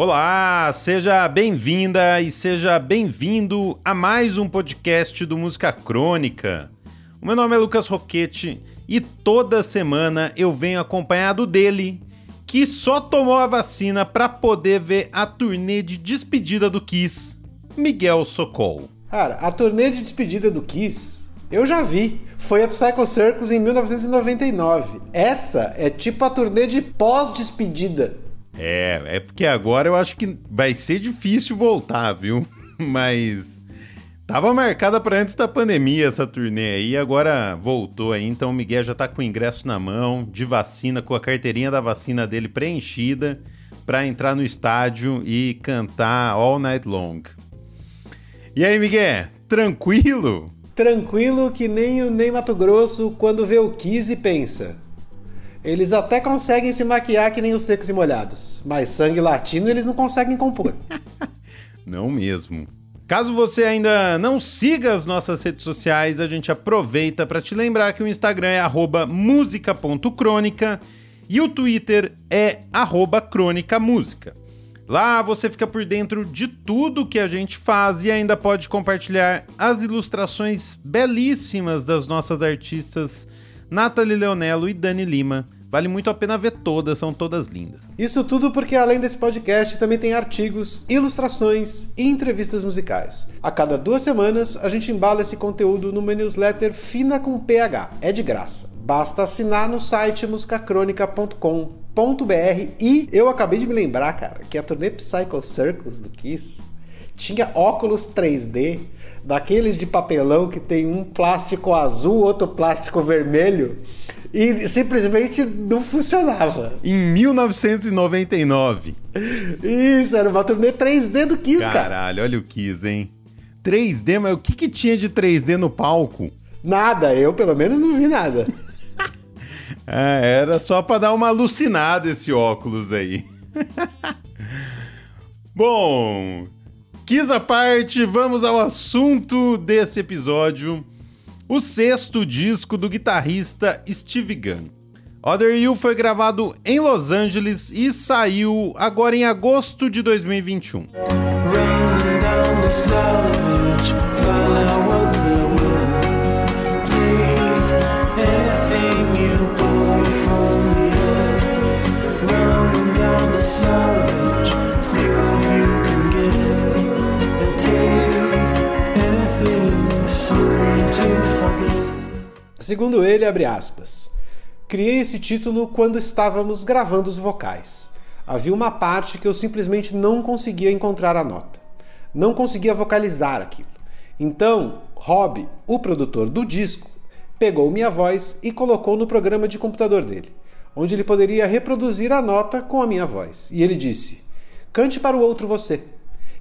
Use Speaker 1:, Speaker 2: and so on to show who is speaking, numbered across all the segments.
Speaker 1: Olá, seja bem-vinda e seja bem-vindo a mais um podcast do Música Crônica. O meu nome é Lucas Roquete e toda semana eu venho acompanhado dele, que só tomou a vacina para poder ver a turnê de despedida do Kiss, Miguel Socol.
Speaker 2: Cara, a turnê de despedida do Kiss eu já vi. Foi a Psycho Circus em 1999. Essa é tipo a turnê de pós-despedida.
Speaker 1: É, é porque agora eu acho que vai ser difícil voltar, viu? Mas tava marcada para antes da pandemia essa turnê aí, agora voltou aí, então o Miguel já tá com o ingresso na mão, de vacina, com a carteirinha da vacina dele preenchida para entrar no estádio e cantar all night long. E aí, Miguel, tranquilo?
Speaker 2: tranquilo que nem o Ney Mato Grosso quando vê o Kiss e pensa. Eles até conseguem se maquiar que nem os secos e molhados, mas sangue latino eles não conseguem compor.
Speaker 1: não mesmo. Caso você ainda não siga as nossas redes sociais, a gente aproveita para te lembrar que o Instagram é música.crônica e o Twitter é crônicamúsica. Lá você fica por dentro de tudo que a gente faz e ainda pode compartilhar as ilustrações belíssimas das nossas artistas Nathalie Leonello e Dani Lima. Vale muito a pena ver todas, são todas lindas.
Speaker 2: Isso tudo porque além desse podcast também tem artigos, ilustrações e entrevistas musicais. A cada duas semanas a gente embala esse conteúdo numa newsletter fina com PH. É de graça. Basta assinar no site musicacronica.com e eu acabei de me lembrar, cara, que a turnê Psycho Circus do Kiss tinha óculos 3D, daqueles de papelão que tem um plástico azul, outro plástico vermelho, e simplesmente não funcionava.
Speaker 1: Em 1999.
Speaker 2: Isso, era uma turnê 3D do Kiss,
Speaker 1: Caralho,
Speaker 2: cara.
Speaker 1: Caralho, olha o Kiss, hein? 3D, mas o que, que tinha de 3D no palco?
Speaker 2: Nada, eu pelo menos não vi nada.
Speaker 1: É, era só para dar uma alucinada esse óculos aí. Bom, quis a parte, vamos ao assunto desse episódio. O sexto disco do guitarrista Steve Gunn. Other You foi gravado em Los Angeles e saiu agora em agosto de 2021.
Speaker 2: Segundo ele, abre aspas. Criei esse título quando estávamos gravando os vocais. Havia uma parte que eu simplesmente não conseguia encontrar a nota. Não conseguia vocalizar aquilo. Então, Rob, o produtor do disco, pegou minha voz e colocou no programa de computador dele, onde ele poderia reproduzir a nota com a minha voz. E ele disse: Cante para o outro você.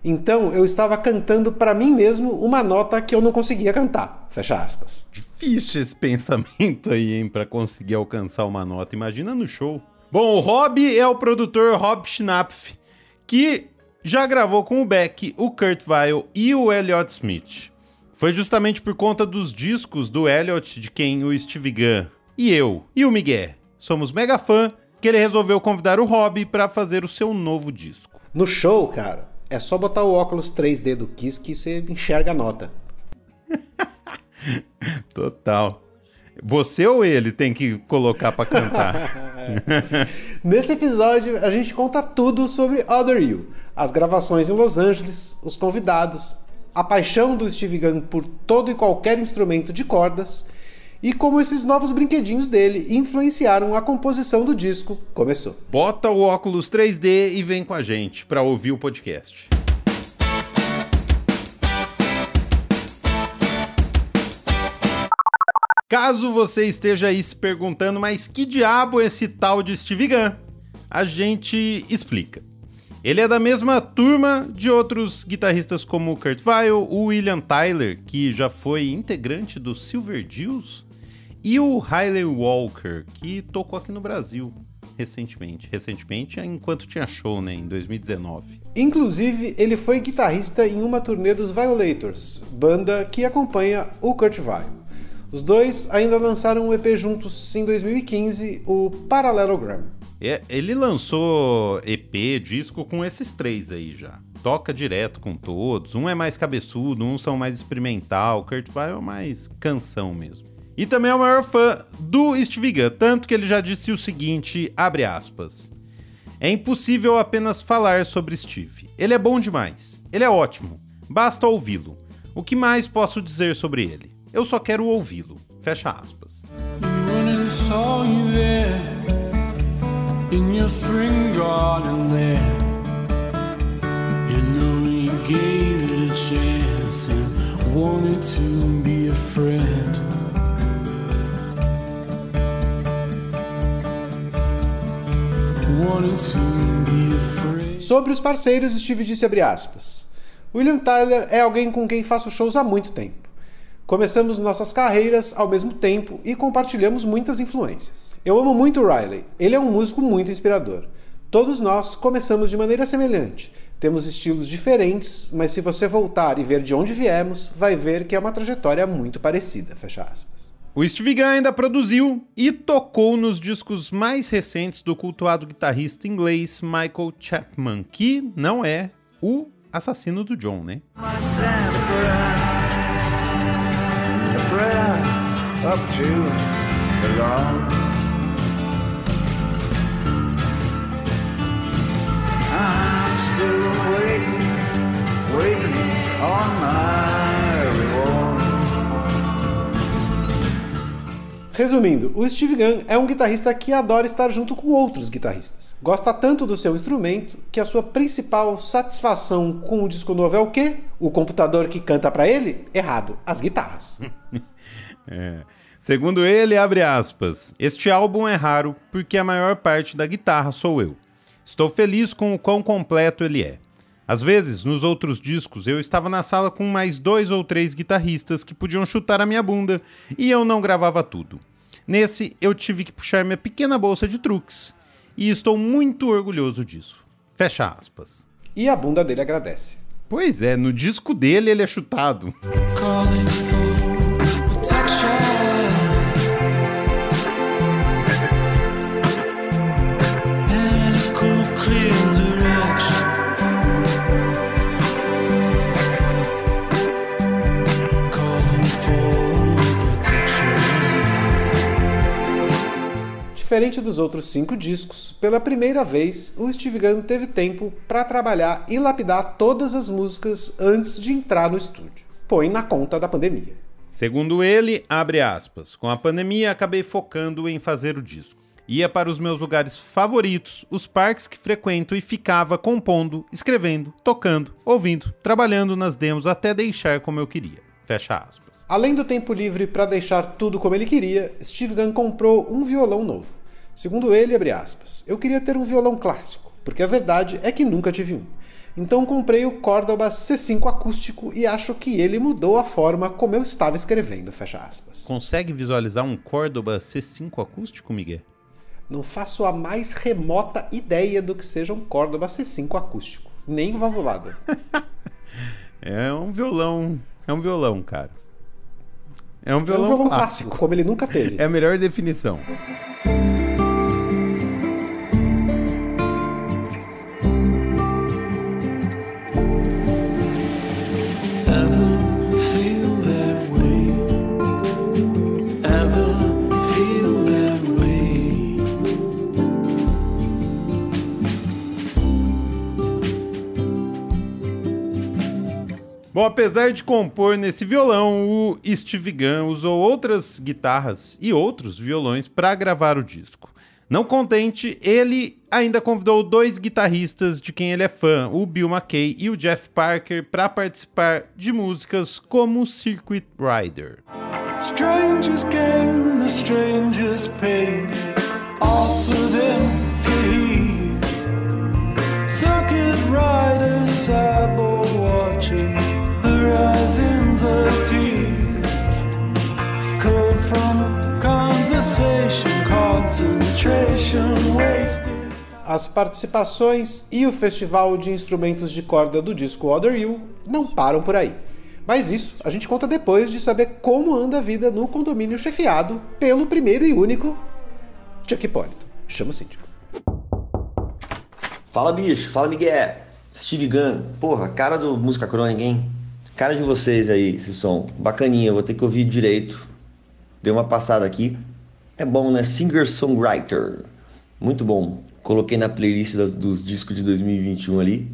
Speaker 2: Então eu estava cantando para mim mesmo uma nota que eu não conseguia cantar. Fecha aspas.
Speaker 1: Difícil esse pensamento aí, hein, para conseguir alcançar uma nota. Imagina no show. Bom, o Rob é o produtor Rob Schnapf, que já gravou com o Beck, o Kurt Weill e o Elliott Smith. Foi justamente por conta dos discos do Elliott de quem o Steve Gunn e eu e o Miguel somos mega fã que ele resolveu convidar o Rob para fazer o seu novo disco.
Speaker 2: No show, cara, é só botar o óculos 3D do Kiss que você enxerga a nota.
Speaker 1: Total. Você ou ele tem que colocar para cantar?
Speaker 2: Nesse episódio, a gente conta tudo sobre Other You, as gravações em Los Angeles, os convidados, a paixão do Steve Gunn por todo e qualquer instrumento de cordas e como esses novos brinquedinhos dele influenciaram a composição do disco começou.
Speaker 1: Bota o óculos 3D e vem com a gente para ouvir o podcast. Caso você esteja aí se perguntando, mas que diabo é esse tal de Steve Gunn? A gente explica. Ele é da mesma turma de outros guitarristas como Kurt Weill, o William Tyler, que já foi integrante do Silver Deals, e o Hayley Walker, que tocou aqui no Brasil recentemente. Recentemente, enquanto tinha show, né, em 2019.
Speaker 2: Inclusive, ele foi guitarrista em uma turnê dos Violators, banda que acompanha o Kurt Weill. Os dois ainda lançaram um EP juntos em 2015, o Parallelogram.
Speaker 1: É, ele lançou EP, disco com esses três aí já. Toca direto com todos. Um é mais cabeçudo, um são mais experimental. Kurt Weill é mais canção mesmo. E também é o maior fã do Steve Gunn, tanto que ele já disse o seguinte, abre aspas. É impossível apenas falar sobre Steve. Ele é bom demais. Ele é ótimo. Basta ouvi-lo. O que mais posso dizer sobre ele? Eu só quero ouvi-lo. Fecha aspas.
Speaker 2: Sobre os parceiros, Steve disse abre aspas. William Tyler é alguém com quem faço shows há muito tempo. Começamos nossas carreiras ao mesmo tempo e compartilhamos muitas influências. Eu amo muito o Riley, ele é um músico muito inspirador. Todos nós começamos de maneira semelhante, temos estilos diferentes, mas se você voltar e ver de onde viemos, vai ver que é uma trajetória muito parecida. Fecha aspas.
Speaker 1: O Steve Gunn ainda produziu e tocou nos discos mais recentes do cultuado guitarrista inglês Michael Chapman, que não é o assassino do John, né? Up to the lawn. I'm still waiting, waiting on my
Speaker 2: Resumindo, o Steve Gunn é um guitarrista que adora estar junto com outros guitarristas. Gosta tanto do seu instrumento que a sua principal satisfação com o disco novo é o quê? O computador que canta para ele? Errado, as guitarras.
Speaker 1: é. Segundo ele, abre aspas, este álbum é raro porque a maior parte da guitarra sou eu. Estou feliz com o quão completo ele é. Às vezes, nos outros discos, eu estava na sala com mais dois ou três guitarristas que podiam chutar a minha bunda e eu não gravava tudo. Nesse, eu tive que puxar minha pequena bolsa de truques e estou muito orgulhoso disso. Fecha aspas.
Speaker 2: E a bunda dele agradece.
Speaker 1: Pois é, no disco dele ele é chutado. Calling
Speaker 2: Diferente dos outros cinco discos, pela primeira vez o Steve Gunn teve tempo para trabalhar e lapidar todas as músicas antes de entrar no estúdio. Põe na conta da pandemia.
Speaker 1: Segundo ele, abre aspas, com a pandemia acabei focando em fazer o disco. Ia para os meus lugares favoritos, os parques que frequento e ficava compondo, escrevendo, tocando, ouvindo, trabalhando nas demos até deixar como eu queria. Fecha aspas.
Speaker 2: Além do tempo livre para deixar tudo como ele queria, Steve Gunn comprou um violão novo. Segundo ele, abre aspas, eu queria ter um violão clássico, porque a verdade é que nunca tive um. Então comprei o Córdoba C5 acústico e acho que ele mudou a forma como eu estava escrevendo, fecha aspas.
Speaker 1: Consegue visualizar um Córdoba C5 acústico, Miguel?
Speaker 2: Não faço a mais remota ideia do que seja um Córdoba C5 acústico, nem valvulado.
Speaker 1: é um violão, é um violão, cara. É um violão,
Speaker 2: é um violão
Speaker 1: clássico.
Speaker 2: clássico, como ele nunca teve.
Speaker 1: É a melhor definição. Apesar de compor nesse violão, o Steve Gunn usou outras guitarras e outros violões para gravar o disco. Não contente, ele ainda convidou dois guitarristas de quem ele é fã, o Bill McKay e o Jeff Parker, para participar de músicas como Circuit Rider. Came, the strangers As participações e o festival de instrumentos de corda do disco Other You não param por aí. Mas isso a gente conta depois de saber como anda a vida no condomínio chefiado pelo primeiro e único Chuck Hipólito. Chama o síndico.
Speaker 3: Fala bicho, fala Miguel. Steve Gunn, porra, cara do Música Crônica, hein? Cara de vocês aí, esse som. Bacaninha, vou ter que ouvir direito. Dei uma passada aqui. É bom, né? Singer-songwriter. Muito bom. Coloquei na playlist das, dos discos de 2021 ali.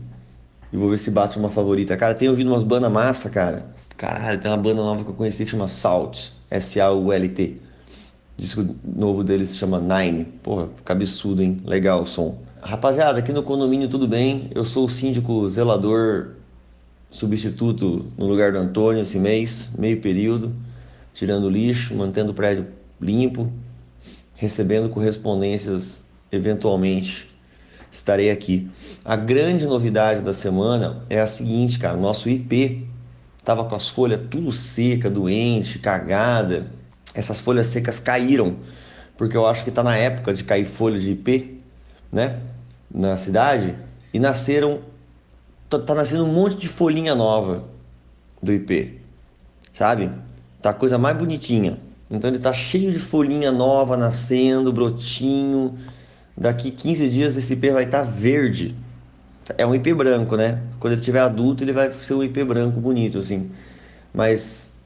Speaker 3: E vou ver se bate uma favorita. Cara, tem ouvido umas bandas massa, cara. Caralho, tem uma banda nova que eu conheci que chama Salt. S-A-U-L-T. Disco novo deles se chama Nine. Porra, cabeçudo, hein? Legal o som. Rapaziada, aqui no condomínio tudo bem. Eu sou o síndico zelador substituto no lugar do Antônio esse mês, meio período, tirando lixo, mantendo o prédio limpo, recebendo correspondências eventualmente. Estarei aqui. A grande novidade da semana é a seguinte, cara, nosso IP tava com as folhas tudo seca, doente, cagada. Essas folhas secas caíram, porque eu acho que está na época de cair folhas de IP, né, na cidade, e nasceram tá, tá nascendo um monte de folhinha nova do IP, sabe? Tá a coisa mais bonitinha. Então ele tá cheio de folhinha nova nascendo, brotinho. Daqui 15 dias esse IP vai estar tá verde. É um IP branco, né? Quando ele tiver adulto, ele vai ser um IP branco bonito assim. Mas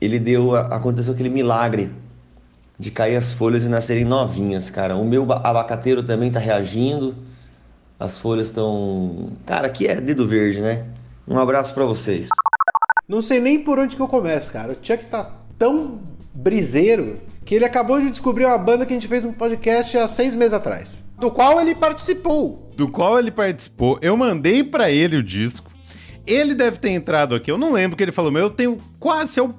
Speaker 3: ele deu aconteceu aquele milagre de cair as folhas e nascerem novinhas, cara. O meu abacateiro também tá reagindo. As folhas estão. Cara, aqui é dedo verde, né? Um abraço para vocês.
Speaker 2: Não sei nem por onde que eu começo, cara. O Chuck tá tão briseiro que ele acabou de descobrir uma banda que a gente fez um podcast há seis meses atrás. Do qual ele participou.
Speaker 1: Do qual ele participou. Eu mandei para ele o disco. Ele deve ter entrado aqui. Eu não lembro que ele falou, mas eu tenho quase. Eu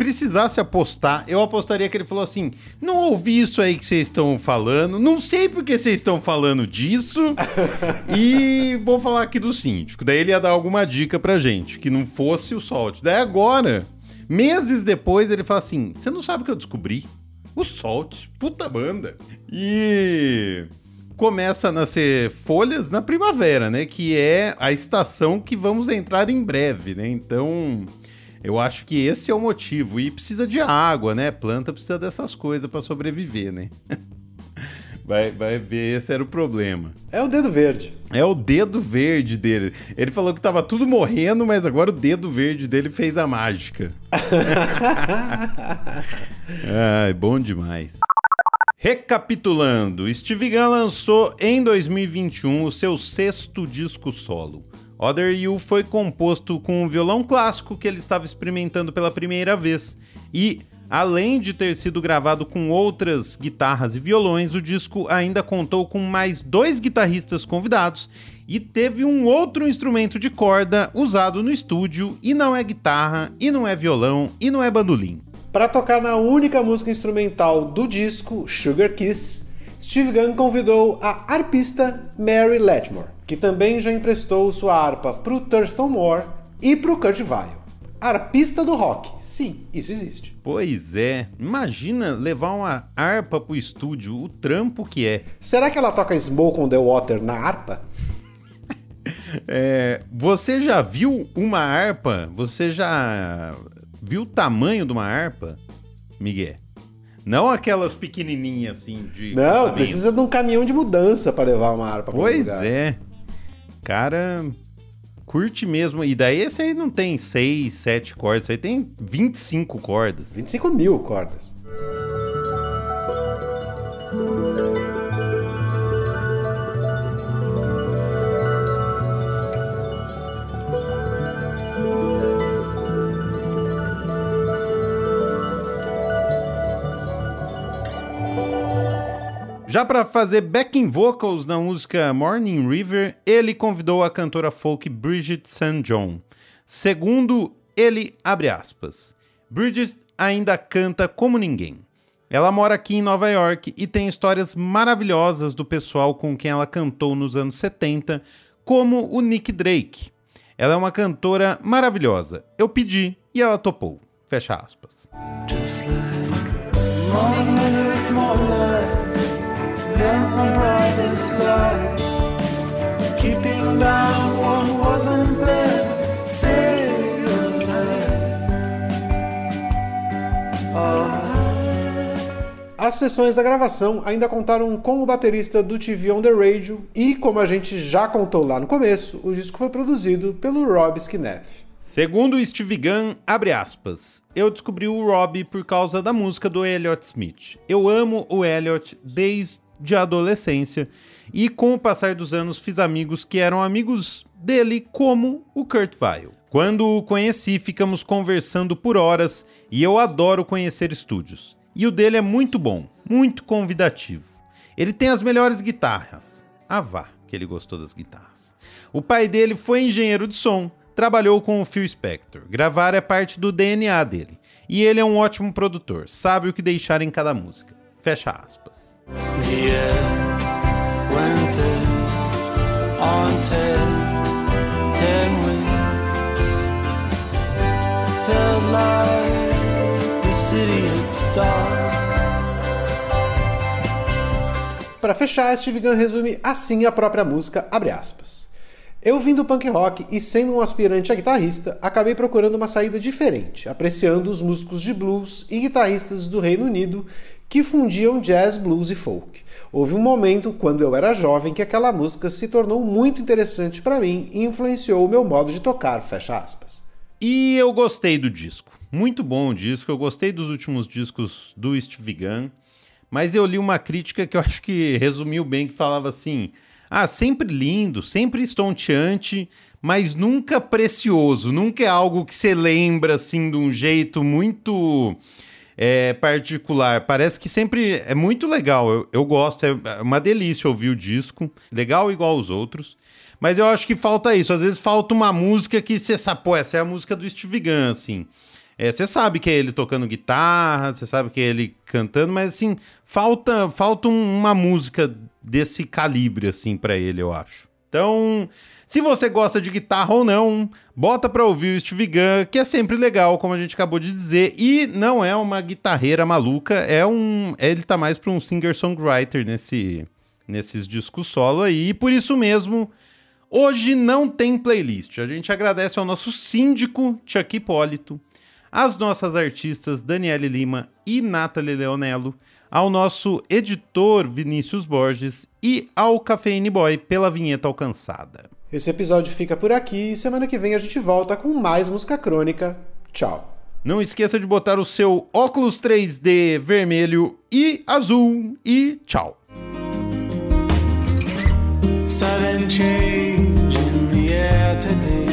Speaker 1: precisasse apostar, eu apostaria que ele falou assim: não ouvi isso aí que vocês estão falando, não sei porque vocês estão falando disso, e vou falar aqui do síndico. Daí ele ia dar alguma dica pra gente, que não fosse o Salt. Daí agora, meses depois, ele fala assim: você não sabe o que eu descobri? O Salt, puta banda. E começa a nascer folhas na primavera, né? Que é a estação que vamos entrar em breve, né? Então, eu acho que esse é o motivo. E precisa de água, né? Planta precisa dessas coisas para sobreviver, né? Vai, vai ver, esse era o problema.
Speaker 2: É o dedo verde.
Speaker 1: É o dedo verde dele. Ele falou que tava tudo morrendo, mas agora o dedo verde dele fez a mágica. Ai, bom demais. Recapitulando, Steve Gunn lançou em 2021 o seu sexto disco solo. Other You foi composto com um violão clássico que ele estava experimentando pela primeira vez. E, além de ter sido gravado com outras guitarras e violões, o disco ainda contou com mais dois guitarristas convidados e teve um outro instrumento de corda usado no estúdio, e não é guitarra, e não é violão, e não é bandolim.
Speaker 2: Para tocar na única música instrumental do disco, Sugar Kiss, Steve Gunn convidou a arpista Mary Lattimore, que também já emprestou sua harpa para o Thurston Moore e para o Kurt Weill. Arpista do rock. Sim, isso existe.
Speaker 1: Pois é. Imagina levar uma harpa pro estúdio, o trampo que é.
Speaker 2: Será que ela toca Smoke on the Water na harpa?
Speaker 1: é, você já viu uma harpa? Você já viu o tamanho de uma harpa, Miguel? Não aquelas pequenininhas assim de.
Speaker 2: Não, precisa de um caminhão de mudança para levar uma harpa
Speaker 1: Pois é. Cara, curte mesmo. E daí esse aí não tem 6, 7 cordas, aí tem 25 cordas.
Speaker 2: 25 mil cordas.
Speaker 1: Já para fazer backing vocals na música Morning River, ele convidou a cantora folk Bridget St. John. Segundo ele, abre aspas, Bridget ainda canta como ninguém. Ela mora aqui em Nova York e tem histórias maravilhosas do pessoal com quem ela cantou nos anos 70, como o Nick Drake. Ela é uma cantora maravilhosa. Eu pedi e ela topou. Fecha aspas. Than the brightest light. Keeping down what wasn't there,
Speaker 2: A As sessões da gravação ainda contaram com o baterista do TV on the Radio e, como a gente já contou lá no começo, o disco foi produzido pelo Rob Skineff.
Speaker 1: Segundo Steve Gunn, abre aspas, eu descobri o Rob por causa da música do Elliott Smith. Eu amo o Elliott desde a adolescência e com o passar dos anos fiz amigos que eram amigos dele, como o Kurt Weill. Quando o conheci, ficamos conversando por horas e eu adoro conhecer estúdios. E o dele é muito bom, muito convidativo. Ele tem as melhores guitarras. Ah, vá, que ele gostou das guitarras. O pai dele foi engenheiro de som, trabalhou com o Phil Spector. Gravar é parte do DNA dele. E ele é um ótimo produtor, sabe o que deixar em cada música. Fecha aspas.
Speaker 2: Para fechar, Steve Gunn resume assim a própria música, abre aspas. Eu vim do punk rock e, sendo um aspirante a guitarrista, acabei procurando uma saída diferente, apreciando os músicos de blues e guitarristas do Reino Unido que fundiam jazz, blues e folk. Houve um momento, quando eu era jovem, que aquela música se tornou muito interessante para mim e influenciou o meu modo de tocar, fecha aspas.
Speaker 1: E eu gostei do disco. Muito bom o disco, eu gostei dos últimos discos do Steve Gunn, mas eu li uma crítica que eu acho que resumiu bem, que falava assim... Ah, sempre lindo, sempre estonteante, mas nunca precioso. Nunca é algo que você lembra assim de um jeito muito é, particular. Parece que sempre é muito legal. Eu, eu gosto, é uma delícia ouvir o disco. Legal igual aos outros. Mas eu acho que falta isso. Às vezes falta uma música que você sabe, pô, essa é a música do Steve Gunn, assim. É, você sabe que é ele tocando guitarra, você sabe que é ele cantando, mas assim, falta, falta uma música desse calibre, assim, para ele, eu acho. Então, se você gosta de guitarra ou não, bota pra ouvir o Steve Gunn, que é sempre legal, como a gente acabou de dizer, e não é uma guitarreira maluca, é um. Ele tá mais pra um singer-songwriter nesse, nesses discos solo aí, e por isso mesmo. Hoje não tem playlist. A gente agradece ao nosso síndico, Chuck Hipólito, às nossas artistas Daniele Lima e Nathalie Leonello, ao nosso editor Vinícius Borges e ao Cafeine Boy pela vinheta alcançada.
Speaker 2: Esse episódio fica por aqui e semana que vem a gente volta com mais música crônica. Tchau.
Speaker 1: Não esqueça de botar o seu óculos 3D vermelho e azul e tchau. Sudden change in the air today.